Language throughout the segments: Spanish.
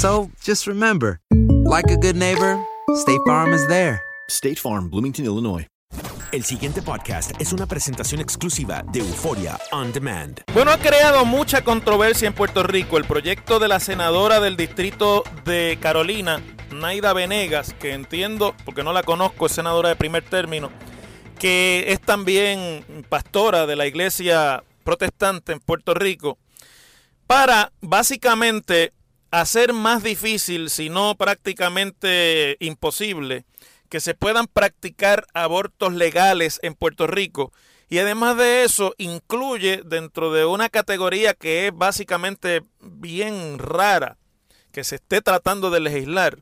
So just remember, like a good neighbor, State Farm is there. State Farm, Bloomington, Illinois. El siguiente podcast es una presentación exclusiva de Euforia On Demand. Bueno, ha creado mucha controversia en Puerto Rico el proyecto de la senadora del distrito de Carolina, Naida Venegas, que entiendo, porque no la conozco, es senadora de primer término, que es también pastora de la iglesia protestante en Puerto Rico, para básicamente hacer más difícil, si no prácticamente imposible, que se puedan practicar abortos legales en Puerto Rico. Y además de eso, incluye dentro de una categoría que es básicamente bien rara, que se esté tratando de legislar,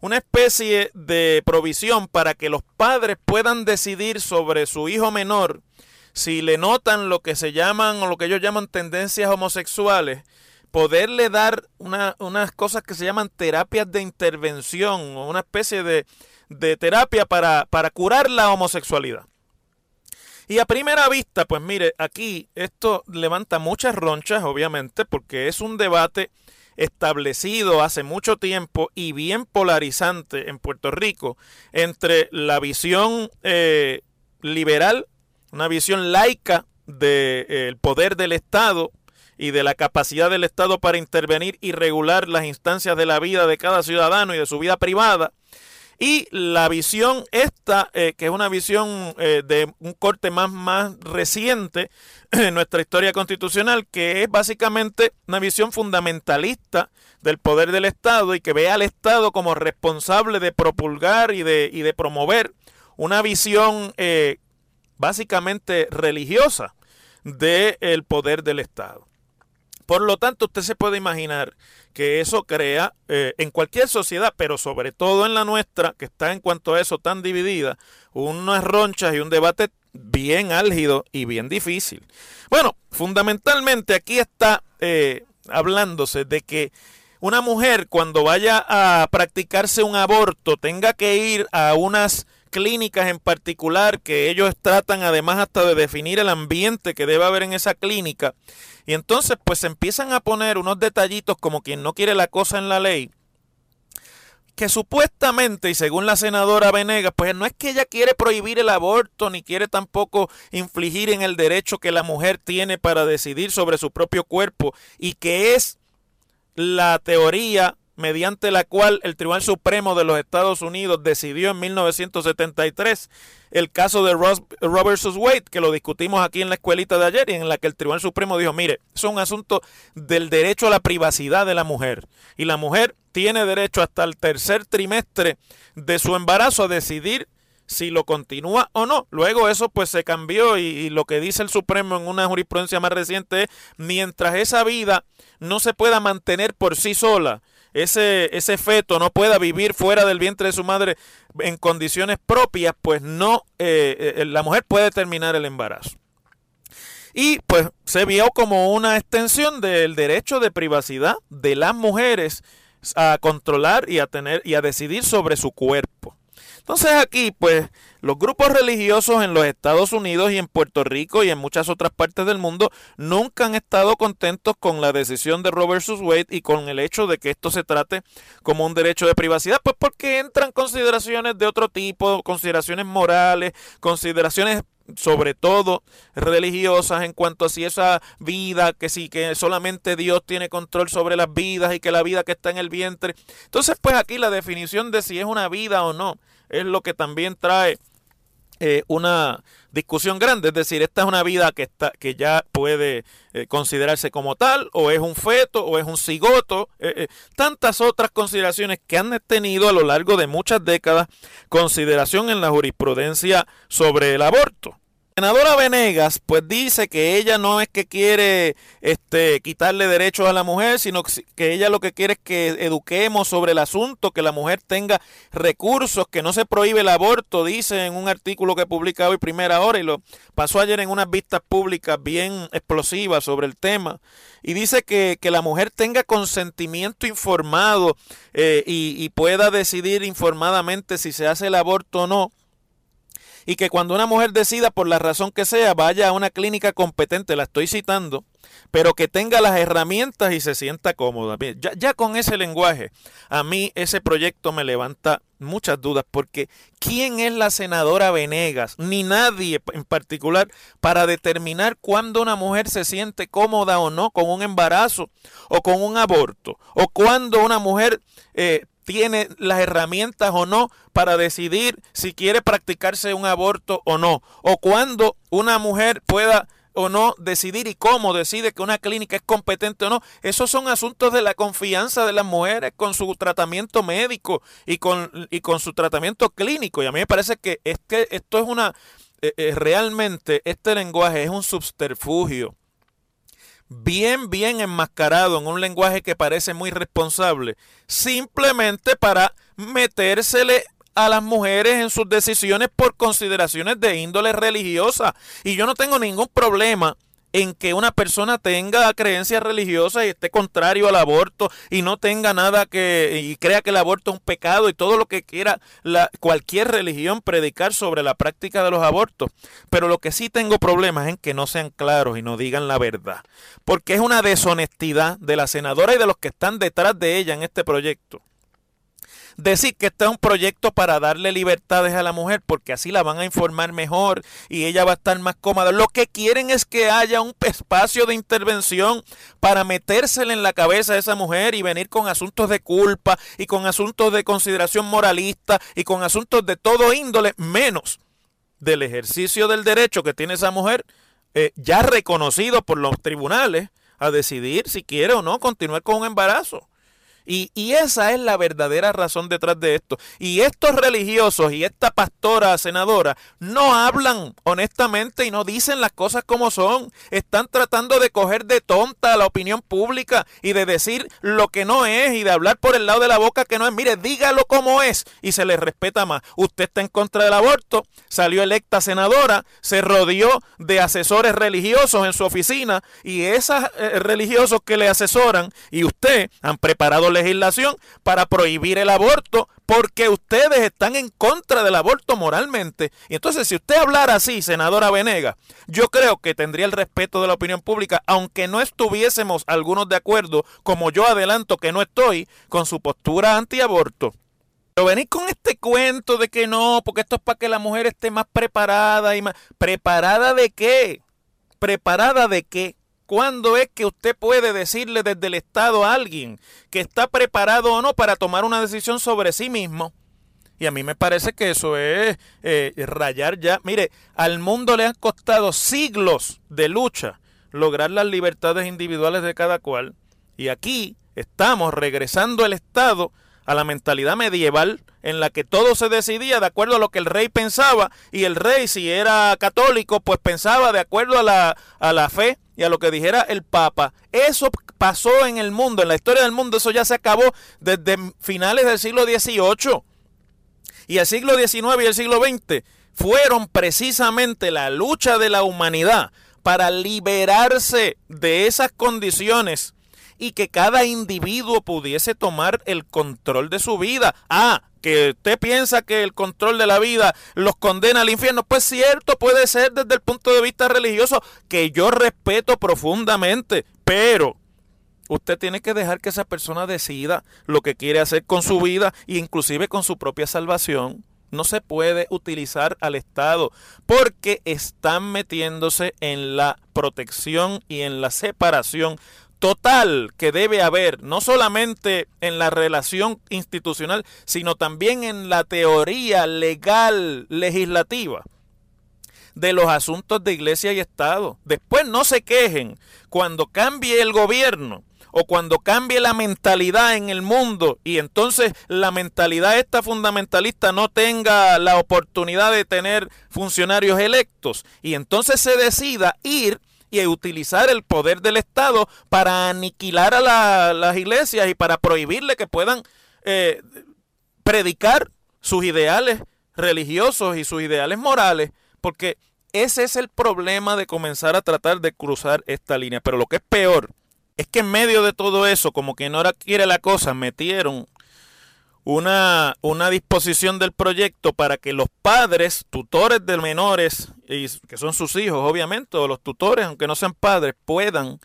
una especie de provisión para que los padres puedan decidir sobre su hijo menor si le notan lo que se llaman o lo que ellos llaman tendencias homosexuales, poderle dar una, unas cosas que se llaman terapias de intervención o una especie de, terapia para, curar la homosexualidad. Y a primera vista, pues mire, aquí esto levanta muchas ronchas, obviamente, porque es un debate establecido hace mucho tiempo y bien polarizante en Puerto Rico entre la visión eh, liberal, una visión laica del poder del Estado y de la capacidad del Estado para intervenir y regular las instancias de la vida de cada ciudadano y de su vida privada, y la visión esta, eh, que es una visión eh, de un corte más, más reciente en nuestra historia constitucional, que es básicamente una visión fundamentalista del poder del Estado y que ve al Estado como responsable de propulgar y de, y de promover una visión eh, básicamente religiosa del poder del Estado. Por lo tanto, usted se puede imaginar que eso crea eh, en cualquier sociedad, pero sobre todo en la nuestra, que está en cuanto a eso tan dividida, unas ronchas y un debate bien álgido y bien difícil. Bueno, fundamentalmente aquí está eh, hablándose de que una mujer cuando vaya a practicarse un aborto tenga que ir a unas clínicas en particular que ellos tratan además hasta de definir el ambiente que debe haber en esa clínica. Y entonces pues se empiezan a poner unos detallitos como quien no quiere la cosa en la ley que supuestamente, y según la senadora Venegas, pues no es que ella quiere prohibir el aborto, ni quiere tampoco infligir en el derecho que la mujer tiene para decidir sobre su propio cuerpo, y que es la teoría mediante la cual el Tribunal Supremo de los Estados Unidos decidió en 1973 el caso de Roe vs. Wade, que lo discutimos aquí en la escuelita de ayer y en la que el Tribunal Supremo dijo, mire, es un asunto del derecho a la privacidad de la mujer y la mujer tiene derecho hasta el tercer trimestre de su embarazo a decidir si lo continúa o no. Luego eso pues se cambió y, y, lo que dice el Supremo en una jurisprudencia más reciente es mientras esa vida no se pueda mantener por sí sola, ese, ese feto no pueda vivir fuera del vientre de su madre en condiciones propias, pues no, eh, eh, la mujer puede terminar el embarazo. Y pues se vio como una extensión del derecho de privacidad de las mujeres a controlar y a tener y a decidir sobre su cuerpo. Entonces aquí, pues, los grupos religiosos en los Estados Unidos y en Puerto Rico y en muchas otras partes del mundo nunca han estado contentos con la decisión de Roe vs. Wade y con el hecho de que esto se trate como un derecho de privacidad, pues porque entran consideraciones de otro tipo, consideraciones morales, consideraciones sobre todo religiosas en cuanto a si esa vida que sí que solamente Dios tiene control sobre las vidas y que la vida que está en el vientre. Entonces, pues aquí la definición de si es una vida o no es lo que también trae eh, una discusión grande, es decir, esta es una vida que está que ya puede eh, considerarse como tal o es un feto o es un cigoto, eh, tantas otras consideraciones que han tenido a lo largo de muchas décadas consideración en la jurisprudencia sobre el aborto senadora Venegas pues dice que ella no es que quiere este quitarle derechos a la mujer, sino que ella lo que quiere es que eduquemos sobre el asunto, que la mujer tenga recursos, que no se prohíbe el aborto, dice en un artículo que publica hoy primera hora y lo pasó ayer en unas vistas públicas bien explosivas sobre el tema. Y dice que, que la mujer tenga consentimiento informado eh, y, y pueda decidir informadamente si se hace el aborto o no y que cuando una mujer decida por la razón que sea vaya a una clínica competente, la estoy citando, pero que tenga las herramientas y se sienta cómoda. Ya, ya, con ese lenguaje, a mí ese proyecto me levanta muchas dudas, porque ¿quién es la senadora Venegas? Ni nadie en particular para determinar cuándo una mujer se siente cómoda o no con un embarazo o con un aborto, o cuándo una mujer eh, tiene las herramientas o no para decidir si quiere practicarse un aborto o no, o cuándo una mujer pueda o no decidir y cómo decide que una clínica es competente o no. Esos son asuntos de la confianza de las mujeres con su tratamiento médico y con, y con su tratamiento clínico. Y a mí me parece que, es que esto es una, eh, eh, realmente este lenguaje es un subterfugio bien, bien enmascarado en un lenguaje que parece muy responsable, simplemente para metérsele a las mujeres en sus decisiones por consideraciones de índole religiosa. Y yo no tengo ningún problema en que una persona tenga creencias religiosas y esté contrario al aborto y no tenga nada que y crea que el aborto es un pecado y todo lo que quiera la, cualquier religión predicar sobre la práctica de los abortos. Pero lo que sí tengo problemas es en que no sean claros y no digan la verdad, porque es una deshonestidad de la senadora y de los que están detrás de ella en este proyecto decir que este es un proyecto para darle libertades a la mujer porque así la van a informar mejor y ella va a estar más cómoda. Lo que quieren es que haya un espacio de intervención para metérsele en la cabeza a esa mujer y venir con asuntos de culpa y con asuntos de consideración moralista y con asuntos de todo índole menos del ejercicio del derecho que tiene esa mujer eh, ya reconocido por los tribunales a decidir si quiere o no continuar con un embarazo. Y, y, esa es la verdadera razón detrás de esto. Y estos religiosos y esta pastora senadora no hablan honestamente y no dicen las cosas como son. Están tratando de coger de tonta a la opinión pública y de decir lo que no es y de hablar por el lado de la boca que no es. Mire, dígalo como es y se le respeta más. Usted está en contra del aborto, salió electa senadora, se rodeó de asesores religiosos en su oficina y esos eh, religiosos que le asesoran y usted han preparado legislación para prohibir el aborto porque ustedes están en contra del aborto moralmente. Y entonces, si usted hablara así, senadora Venega, yo creo que tendría el respeto de la opinión pública, aunque no estuviésemos algunos de acuerdo, como yo adelanto que no estoy, con su postura antiaborto. Pero venís con este cuento de que no, porque esto es para que la mujer esté más preparada y más... ¿Preparada de qué? ¿Preparada de qué? ¿Cuándo es que usted puede decirle desde el Estado a alguien que está preparado o no para tomar una decisión sobre sí mismo? Y a mí me parece que eso es eh, rayar ya. Mire, al mundo le han costado siglos de lucha lograr las libertades individuales de cada cual. Y aquí estamos regresando el Estado a la mentalidad medieval en la que todo se decidía de acuerdo a lo que el rey pensaba y el rey si era católico pues pensaba de acuerdo a la, a la fe y a lo que dijera el Papa. Eso pasó en el mundo, en la historia del mundo, eso ya se acabó desde finales del siglo XVIII. Y el siglo XIX y el siglo XX fueron precisamente la lucha de la humanidad para liberarse de esas condiciones y que cada individuo pudiese tomar el control de su vida. Ah, que usted piensa que el control de la vida los condena al infierno. Pues cierto, puede ser desde el punto de vista religioso, que yo respeto profundamente, pero usted tiene que dejar que esa persona decida lo que quiere hacer con su vida e inclusive con su propia salvación. No se puede utilizar al Estado porque están metiéndose en la protección y en la separación total que debe haber, no solamente en la relación institucional, sino también en la teoría legal legislativa de los asuntos de iglesia y Estado. Después no se quejen cuando cambie el gobierno o cuando cambie la mentalidad en el mundo y entonces la mentalidad esta fundamentalista no tenga la oportunidad de tener funcionarios electos y entonces se decida ir y utilizar el poder del Estado para aniquilar a las iglesias y para prohibirle que puedan eh, predicar sus ideales religiosos y sus ideales morales, porque ese es el problema de comenzar a tratar de cruzar esta línea. Pero lo que es peor es que en medio de todo eso, como que no quiere la cosa, metieron una, una disposición del proyecto para que los padres, tutores de menores, y que son sus hijos, obviamente, o los tutores, aunque no sean padres, puedan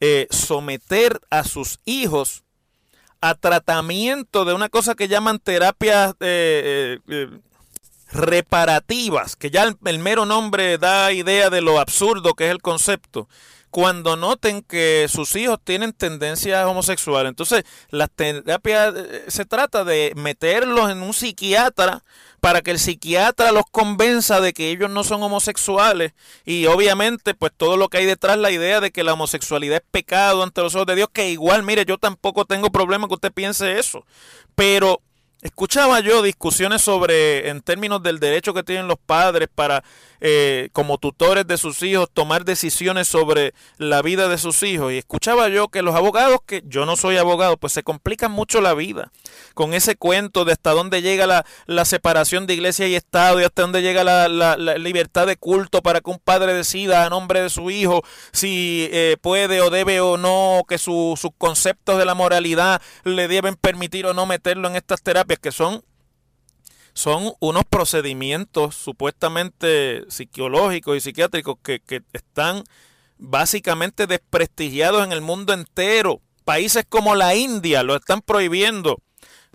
eh, someter a sus hijos a tratamiento de una cosa que llaman terapias eh, eh, reparativas, que ya el mero nombre da idea de lo absurdo que es el concepto cuando noten que sus hijos tienen tendencias homosexuales. Entonces, la terapia eh, se trata de meterlos en un psiquiatra para que el psiquiatra los convenza de que ellos no son homosexuales. Y obviamente pues todo lo que hay detrás la idea de que la homosexualidad es pecado ante los ojos de Dios, que igual, mire, yo tampoco tengo problema que usted piense eso, pero Escuchaba yo discusiones sobre, en términos del derecho que tienen los padres para, eh, como tutores de sus hijos, tomar decisiones sobre la vida de sus hijos. Y escuchaba yo que los abogados, que yo no soy abogado, pues se complican mucho la vida con ese cuento de hasta dónde llega la, la separación de iglesia y Estado y hasta dónde llega la, la, libertad de culto para que un padre decida a nombre de su hijo si eh, puede o debe o no, que sus conceptos de la moralidad le deben permitir o no meterlo en estas terapias que son, son unos procedimientos supuestamente psicológicos y psiquiátricos que, que están básicamente desprestigiados en el mundo entero. Países como la India lo están prohibiendo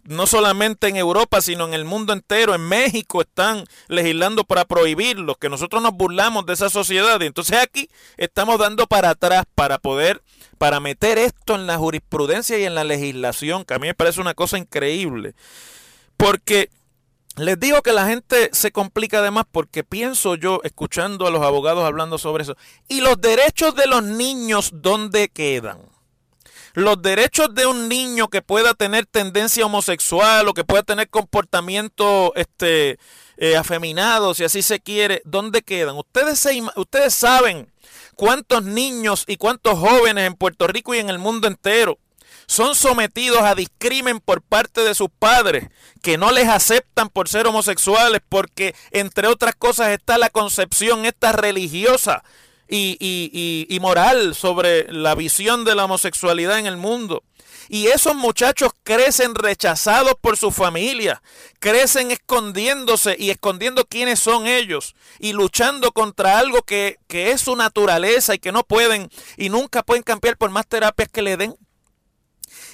no solamente en Europa, sino en el mundo entero. En México están legislando para prohibirlos, que nosotros nos burlamos de esa sociedad. Y entonces aquí estamos dando para atrás para poder, para meter esto en la jurisprudencia y en la legislación, que a mí me parece una cosa increíble. Porque les digo que la gente se complica además porque pienso yo, escuchando a los abogados hablando sobre eso, y los derechos de los niños, ¿dónde quedan? Los derechos de un niño que pueda tener tendencia homosexual o que pueda tener comportamiento este, eh, afeminado, si así se quiere, ¿dónde quedan? Ustedes, ustedes saben cuántos niños y cuántos jóvenes en Puerto Rico y en el mundo entero son sometidos a discrimen por parte de sus padres, que no les aceptan por ser homosexuales, porque entre otras cosas está la concepción esta religiosa y, y, y, moral sobre la visión de la homosexualidad en el mundo. Y esos muchachos crecen rechazados por su familia, crecen escondiéndose y escondiendo quiénes son ellos y luchando contra algo que, que es su naturaleza y que no pueden y nunca pueden cambiar por más terapias que le den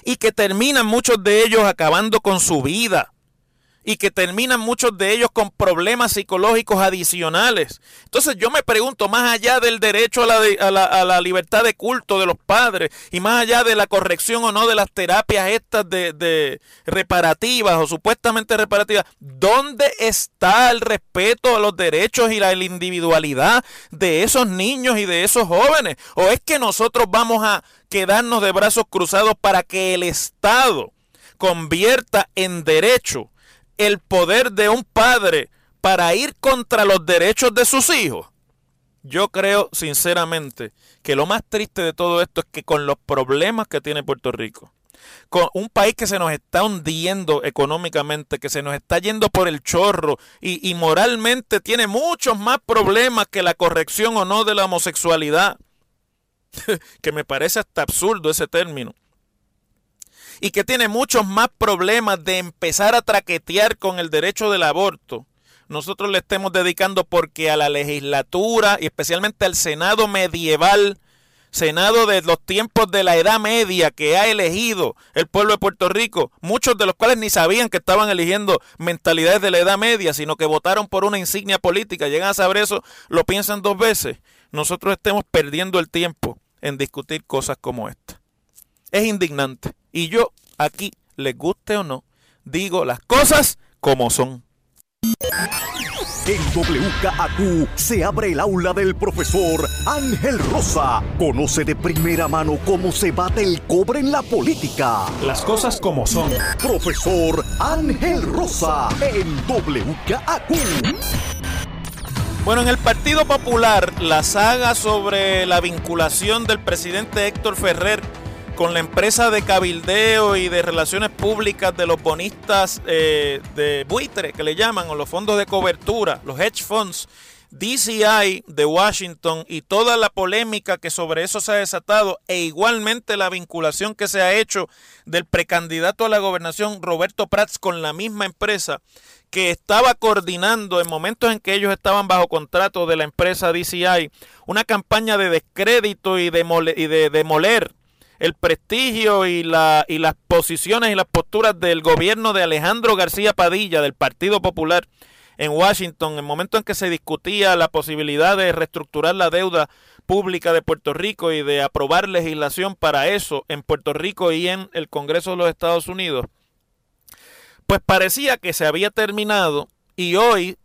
y que terminan muchos de ellos acabando con su vida y que terminan muchos de ellos con problemas psicológicos adicionales. Entonces yo me pregunto, más allá del derecho a la, libertad de culto de los padres y más allá de la corrección o no de las terapias estas de reparativas o supuestamente reparativas, ¿dónde está el respeto a los derechos y la individualidad de esos niños y de esos jóvenes? ¿O es que nosotros vamos a quedarnos de brazos cruzados para que el Estado convierta en derecho el poder de un padre para ir contra los derechos de sus hijos? Yo creo sinceramente que lo más triste de todo esto es que con los problemas que tiene Puerto Rico, con un país que se nos está hundiendo económicamente, que se nos está yendo por el chorro y, moralmente tiene muchos más problemas que la corrección o no de la homosexualidad, que me parece hasta absurdo ese término y que tiene muchos más problemas de empezar a traquetear con el derecho del aborto, nosotros le estemos dedicando porque a la legislatura y especialmente al Senado medieval, Senado de los tiempos de la Edad Media que ha elegido el pueblo de Puerto Rico, muchos de los cuales ni sabían que estaban eligiendo mentalidades de la Edad Media, sino que votaron por una insignia política, llegan a saber eso, lo piensan dos veces, nosotros estemos perdiendo el tiempo en discutir cosas como esta. Es indignante. Y yo aquí, les guste o no, digo las cosas como son. En WKAQ se abre el aula del profesor Ángel Rosa. Conoce de primera mano cómo se bate el cobre en la política. Las cosas como son. Profesor Ángel Rosa en WKAQ. Bueno, en el Partido Popular, la saga sobre la vinculación del presidente Héctor Ferrer con la empresa de cabildeo y de relaciones públicas de los bonistas eh, de buitre, que le llaman, o los fondos de cobertura, los hedge funds, DCI de Washington y toda la polémica que sobre eso se ha desatado e igualmente la vinculación que se ha hecho del precandidato a la gobernación Roberto Prats con la misma empresa que estaba coordinando en momentos en que ellos estaban bajo contrato de la empresa DCI una campaña de descrédito y de, y de demoler el prestigio y, la, y las posiciones y las posturas del gobierno de Alejandro García Padilla del Partido Popular en Washington, en el momento en que se discutía la posibilidad de reestructurar la deuda pública de Puerto Rico y de aprobar legislación para eso en Puerto Rico y en el Congreso de los Estados Unidos, pues parecía que se había terminado y hoy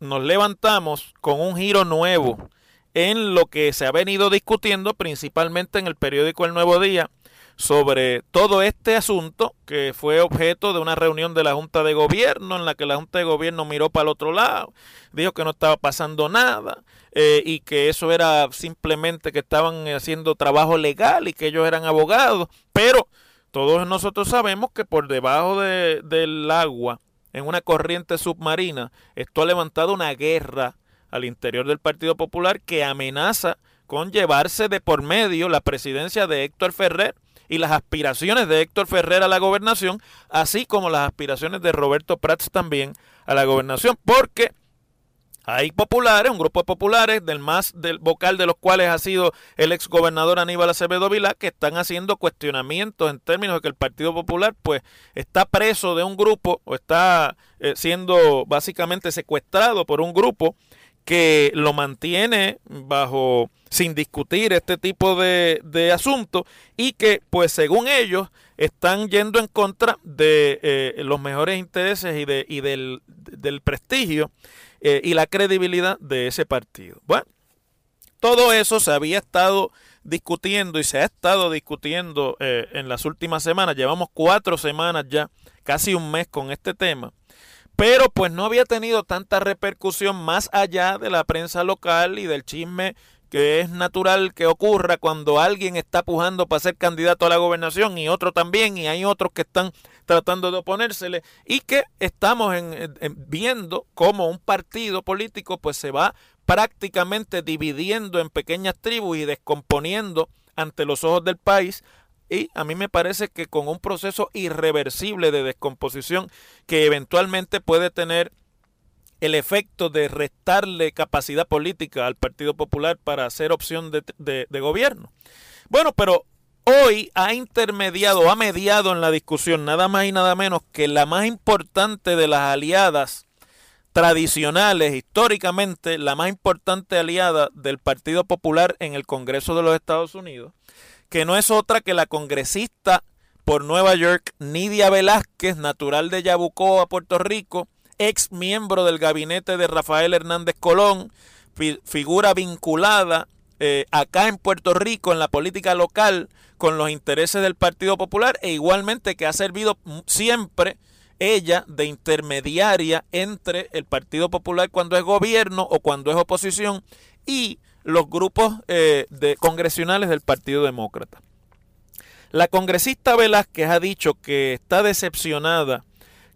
nos levantamos con un giro nuevo en lo que se ha venido discutiendo principalmente en el periódico El Nuevo Día sobre todo este asunto que fue objeto de una reunión de la Junta de Gobierno en la que la Junta de Gobierno miró para el otro lado, dijo que no estaba pasando nada eh, y que eso era simplemente que estaban haciendo trabajo legal y que ellos eran abogados, pero todos nosotros sabemos que por debajo de, del agua, en una corriente submarina, esto ha levantado una guerra al interior del Partido Popular que amenaza con llevarse de por medio la presidencia de Héctor Ferrer y las aspiraciones de Héctor Ferrer a la gobernación, así como las aspiraciones de Roberto Prats también a la gobernación, porque hay populares, un grupo de populares, del más del vocal de los cuales ha sido el ex gobernador Aníbal Acevedo Vilá, que están haciendo cuestionamientos en términos de que el Partido Popular pues está preso de un grupo o está eh, siendo básicamente secuestrado por un grupo que lo mantiene bajo sin discutir este tipo de, de asuntos y que pues según ellos están yendo en contra de eh, los mejores intereses y, de, y del, del prestigio eh, y la credibilidad de ese partido. Bueno, todo eso se había estado discutiendo y se ha estado discutiendo eh, en las últimas semanas. Llevamos cuatro semanas ya, casi un mes con este tema pero pues no había tenido tanta repercusión más allá de la prensa local y del chisme que es natural que ocurra cuando alguien está pujando para ser candidato a la gobernación y otro también, y hay otros que están tratando de oponérsele, y que estamos viendo cómo un partido político pues se va prácticamente dividiendo en pequeñas tribus y descomponiendo ante los ojos del país y a mí me parece que con un proceso irreversible de descomposición que eventualmente puede tener el efecto de restarle capacidad política al Partido Popular para hacer opción de, de, gobierno. Bueno, pero hoy ha intermediado, ha mediado en la discusión nada más y nada menos que la más importante de las aliadas tradicionales, históricamente, la más importante aliada del Partido Popular en el Congreso de los Estados Unidos, que no es otra que la congresista por Nueva York, Nidia Velázquez, natural de Yabucoa, Puerto Rico, ex miembro del gabinete de Rafael Hernández Colón, figura vinculada eh, acá en Puerto Rico en la política local con los intereses del Partido Popular e igualmente que ha servido siempre ella de intermediaria entre el Partido Popular cuando es gobierno o cuando es oposición y los grupos eh, de congresionales del Partido Demócrata. La congresista Velázquez ha dicho que está decepcionada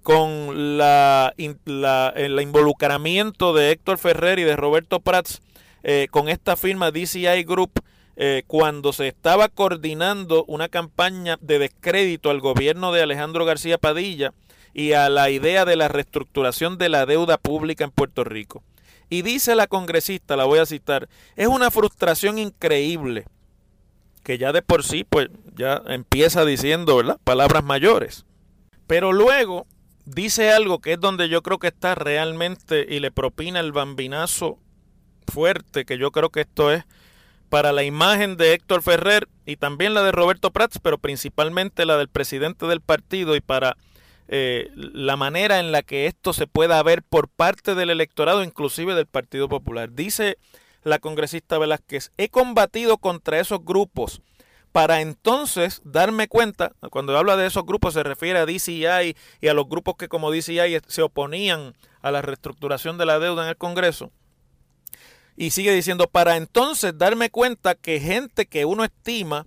con la, el involucramiento de Héctor Ferrer y de Roberto Prats eh, con esta firma DCI Group eh, cuando se estaba coordinando una campaña de descrédito al gobierno de Alejandro García Padilla y a la idea de la reestructuración de la deuda pública en Puerto Rico. Y dice la congresista, la voy a citar, es una frustración increíble que ya de por sí pues ya empieza diciendo, ¿verdad? Palabras mayores. Pero luego dice algo que es donde yo creo que está realmente y le propina el bambinazo fuerte, que yo creo que esto es para la imagen de Héctor Ferrer y también la de Roberto Prats, pero principalmente la del presidente del partido y para eh, la manera en la que esto se pueda ver por parte del electorado, inclusive del Partido Popular. Dice la congresista Velázquez, he combatido contra esos grupos para entonces darme cuenta, cuando habla de esos grupos se refiere a DCI y a los grupos que como DCI se oponían a la reestructuración de la deuda en el Congreso. Y sigue diciendo, para entonces darme cuenta que gente que uno estima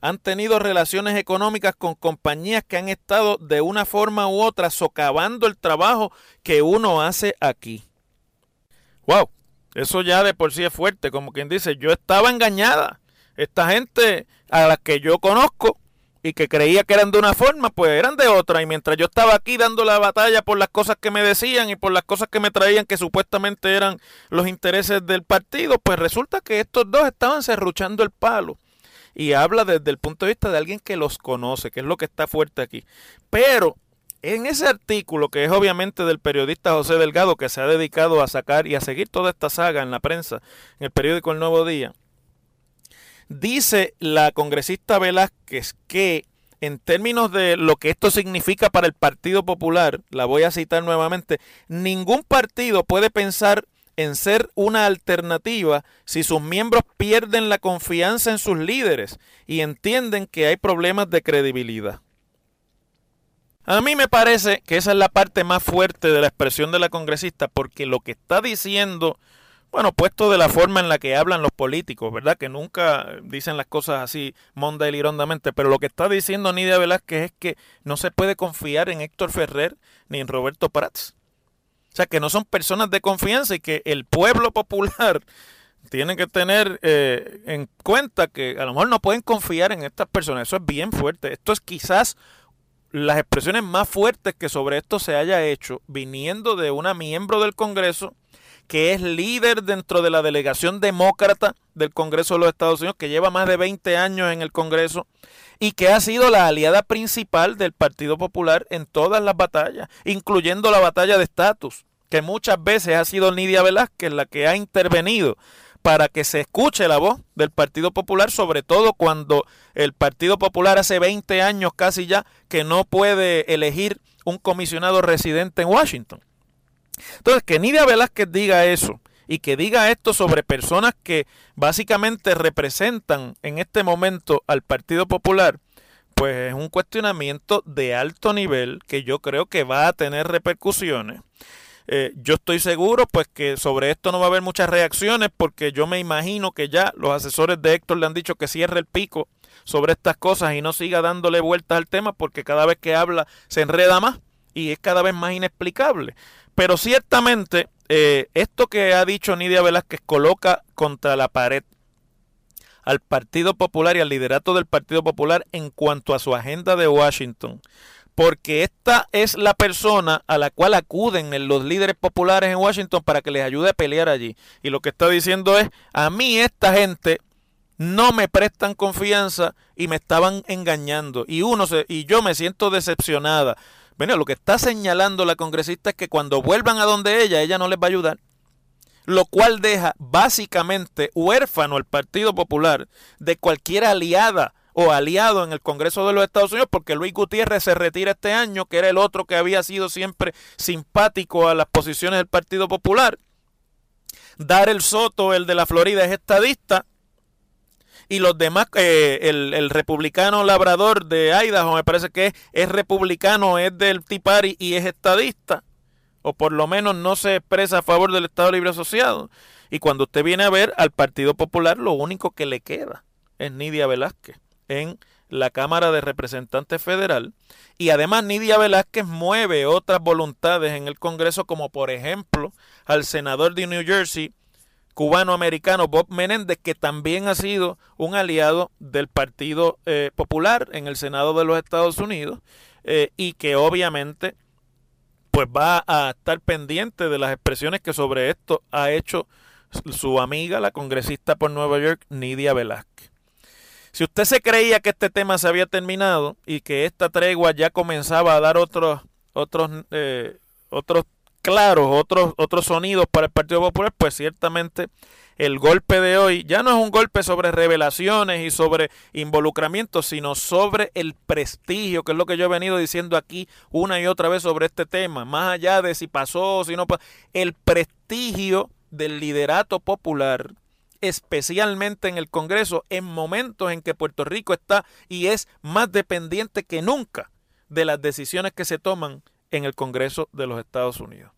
han tenido relaciones económicas con compañías que han estado de una forma u otra socavando el trabajo que uno hace aquí. Wow, eso ya de por sí es fuerte, como quien dice, yo estaba engañada. Esta gente a la que yo conozco y que creía que eran de una forma, pues eran de otra. Y mientras yo estaba aquí dando la batalla por las cosas que me decían y por las cosas que me traían que supuestamente eran los intereses del partido, pues resulta que estos dos estaban serruchando el palo. Y habla desde el punto de vista de alguien que los conoce, que es lo que está fuerte aquí. Pero en ese artículo, que es obviamente del periodista José Delgado, que se ha dedicado a sacar y a seguir toda esta saga en la prensa, en el periódico El Nuevo Día, Dice la congresista Velázquez que en términos de lo que esto significa para el Partido Popular, la voy a citar nuevamente, ningún partido puede pensar en ser una alternativa si sus miembros pierden la confianza en sus líderes y entienden que hay problemas de credibilidad. A mí me parece que esa es la parte más fuerte de la expresión de la congresista porque lo que está diciendo bueno, puesto de la forma en la que hablan los políticos, ¿verdad? Que nunca dicen las cosas así monda y lirondamente, pero lo que está diciendo Nidia Velázquez es que no se puede confiar en Héctor Ferrer ni en Roberto Prats. O sea, que no son personas de confianza y que el pueblo popular tiene que tener eh, en cuenta que a lo mejor no pueden confiar en estas personas. Eso es bien fuerte. Esto es quizás las expresiones más fuertes que sobre esto se haya hecho viniendo de una miembro del Congreso que es líder dentro de la delegación demócrata del Congreso de los Estados Unidos, que lleva más de 20 años en el Congreso y que ha sido la aliada principal del Partido Popular en todas las batallas, incluyendo la batalla de estatus, que muchas veces ha sido Nidia Velázquez la que ha intervenido para que se escuche la voz del Partido Popular, sobre todo cuando el Partido Popular hace 20 años casi ya que no puede elegir un comisionado residente en Washington. Entonces, que Nidia Velázquez diga eso y que diga esto sobre personas que básicamente representan en este momento al Partido Popular, pues es un cuestionamiento de alto nivel que yo creo que va a tener repercusiones. Eh, yo estoy seguro pues que sobre esto no va a haber muchas reacciones porque yo me imagino que ya los asesores de Héctor le han dicho que cierre el pico sobre estas cosas y no siga dándole vueltas al tema porque cada vez que habla se enreda más y es cada vez más inexplicable. Pero ciertamente, eh, esto que ha dicho Nidia Velázquez coloca contra la pared al Partido Popular y al liderato del Partido Popular en cuanto a su agenda de Washington. Porque esta es la persona a la cual acuden los líderes populares en Washington para que les ayude a pelear allí. Y lo que está diciendo es, a mí esta gente no me prestan confianza y me estaban engañando. Y uno se, y yo me siento decepcionada. Bueno, lo que está señalando la congresista es que cuando vuelvan a donde ella, ella no les va a ayudar. Lo cual deja básicamente huérfano al Partido Popular de cualquier aliada o aliado en el Congreso de los Estados Unidos, porque Luis Gutiérrez se retira este año, que era el otro que había sido siempre simpático a las posiciones del Partido Popular. Dar el Soto, el de la Florida, es estadista y los demás, eh, el, republicano labrador de Idaho, me parece que es, republicano, es del Tea y es estadista, o por lo menos no se expresa a favor del Estado Libre Asociado. Y cuando usted viene a ver al Partido Popular, lo único que le queda es Nidia Velázquez en la Cámara de Representantes Federal. Y además Nidia Velázquez mueve otras voluntades en el Congreso, como por ejemplo al senador de New Jersey, cubano-americano Bob Menéndez, que también ha sido un aliado del Partido eh, Popular en el Senado de los Estados Unidos eh, y que obviamente pues va a estar pendiente de las expresiones que sobre esto ha hecho su amiga, la congresista por Nueva York, Nidia Velázquez. Si usted se creía que este tema se había terminado y que esta tregua ya comenzaba a dar otros otros eh, otros claros, otros, otros sonidos para el Partido Popular, pues ciertamente el golpe de hoy ya no es un golpe sobre revelaciones y sobre involucramiento, sino sobre el prestigio, que es lo que yo he venido diciendo aquí una y otra vez sobre este tema, más allá de si pasó o si no pasó, el prestigio del liderato popular especialmente en el Congreso, en momentos en que Puerto Rico está y es más dependiente que nunca de las decisiones que se toman en el Congreso de los Estados Unidos.